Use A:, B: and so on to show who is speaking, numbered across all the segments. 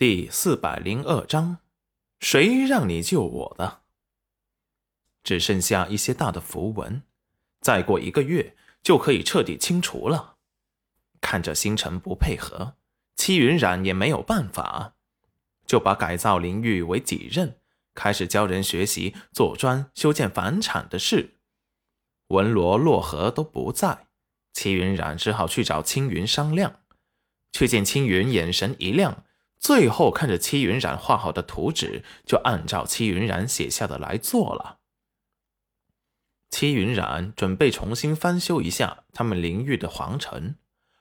A: 第四百零二章，谁让你救我的？只剩下一些大的符文，再过一个月就可以彻底清除了。看着星辰不配合，戚云染也没有办法，就把改造灵域为己任，开始教人学习做砖、修建房产的事。文罗、洛河都不在，戚云染只好去找青云商量。却见青云眼神一亮。最后看着戚云染画好的图纸，就按照戚云染写下的来做了。戚云染准备重新翻修一下他们灵域的皇城，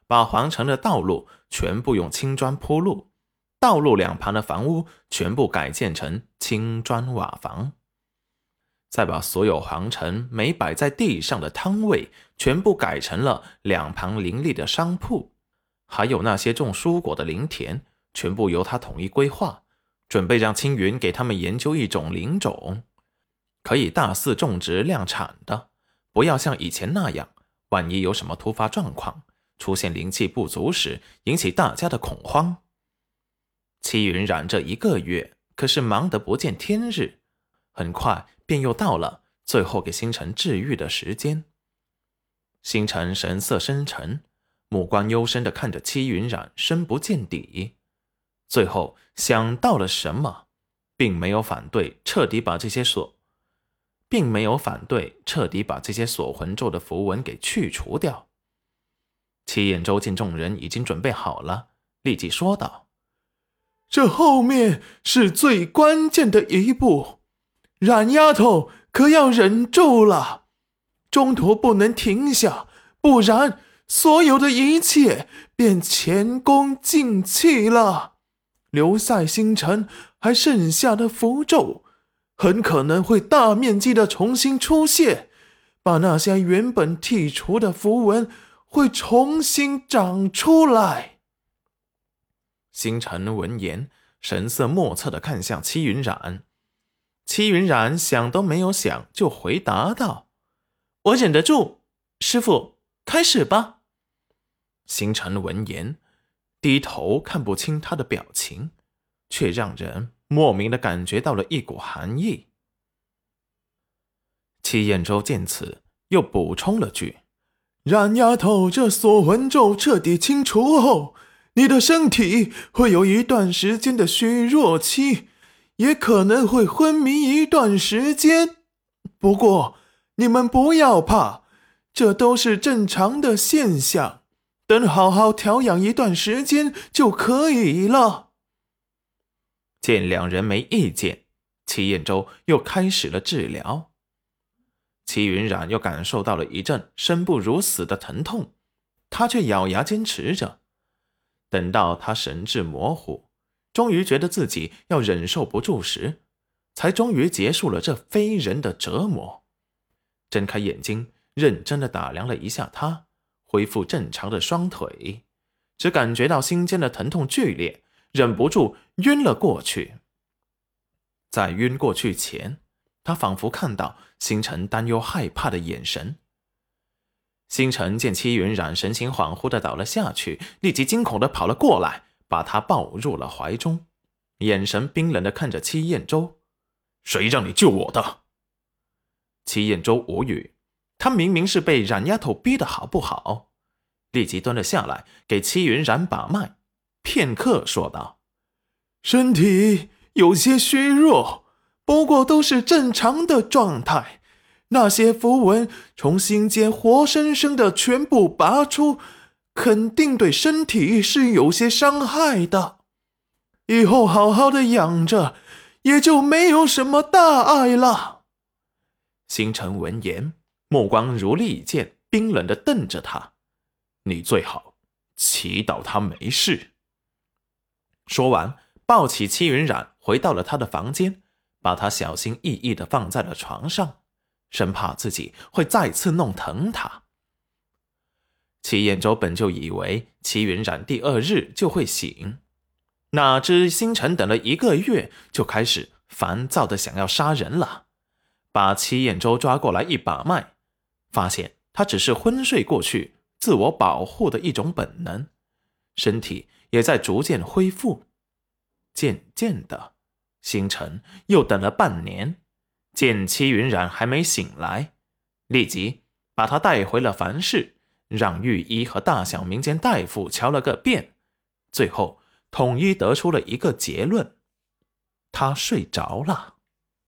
A: 把皇城的道路全部用青砖铺路，道路两旁的房屋全部改建成青砖瓦房，再把所有皇城没摆在地上的摊位全部改成了两旁林立的商铺，还有那些种蔬果的林田。全部由他统一规划，准备让青云给他们研究一种灵种，可以大肆种植量产的，不要像以前那样，万一有什么突发状况，出现灵气不足时，引起大家的恐慌。七云染这一个月可是忙得不见天日，很快便又到了最后给星辰治愈的时间。星辰神色深沉，目光幽深的看着七云染，深不见底。最后想到了什么，并没有反对彻底把这些锁，并没有反对彻底把这些锁魂咒的符文给去除掉。七眼周见众人已经准备好了，立即说道：“
B: 这后面是最关键的一步，冉丫头可要忍住了，中途不能停下，不然所有的一切便前功尽弃了。”留在星辰还剩下的符咒，很可能会大面积的重新出现，把那些原本剔除的符文会重新长出来。
A: 星辰闻言，神色莫测的看向戚云染。戚云染想都没有想就回答道：“我忍得住，师傅，开始吧。”星辰闻言。低头看不清他的表情，却让人莫名的感觉到了一股寒意。戚彦周见此，又补充了句：“
B: 冉丫头，这锁魂咒彻底清除后，你的身体会有一段时间的虚弱期，也可能会昏迷一段时间。不过你们不要怕，这都是正常的现象。”等好好调养一段时间就可以了。
A: 见两人没意见，齐彦周又开始了治疗。齐云染又感受到了一阵生不如死的疼痛，他却咬牙坚持着。等到他神志模糊，终于觉得自己要忍受不住时，才终于结束了这非人的折磨。睁开眼睛，认真的打量了一下他。恢复正常的双腿，只感觉到心间的疼痛剧烈，忍不住晕了过去。在晕过去前，他仿佛看到星辰担忧害怕的眼神。星辰见戚云染神情恍惚的倒了下去，立即惊恐的跑了过来，把他抱入了怀中，眼神冰冷的看着戚彦周：“谁让你救我的？”戚彦周无语。他明明是被冉丫头逼的，好不好？立即蹲了下来，给戚云冉把脉，片刻说道：“
B: 身体有些虚弱，不过都是正常的状态。那些符文从心间活生生的全部拔出，肯定对身体是有些伤害的。以后好好的养着，也就没有什么大碍了。”
A: 星辰闻言。目光如利剑，冰冷的瞪着他。你最好祈祷他没事。说完，抱起戚云染，回到了他的房间，把他小心翼翼的放在了床上，生怕自己会再次弄疼他。齐彦周本就以为齐云染第二日就会醒，哪知星辰等了一个月，就开始烦躁的想要杀人了，把齐彦周抓过来一把脉。发现他只是昏睡过去，自我保护的一种本能，身体也在逐渐恢复。渐渐的，星辰又等了半年，见戚云染还没醒来，立即把他带回了凡氏，让御医和大小民间大夫瞧了个遍，最后统一得出了一个结论：他睡着了。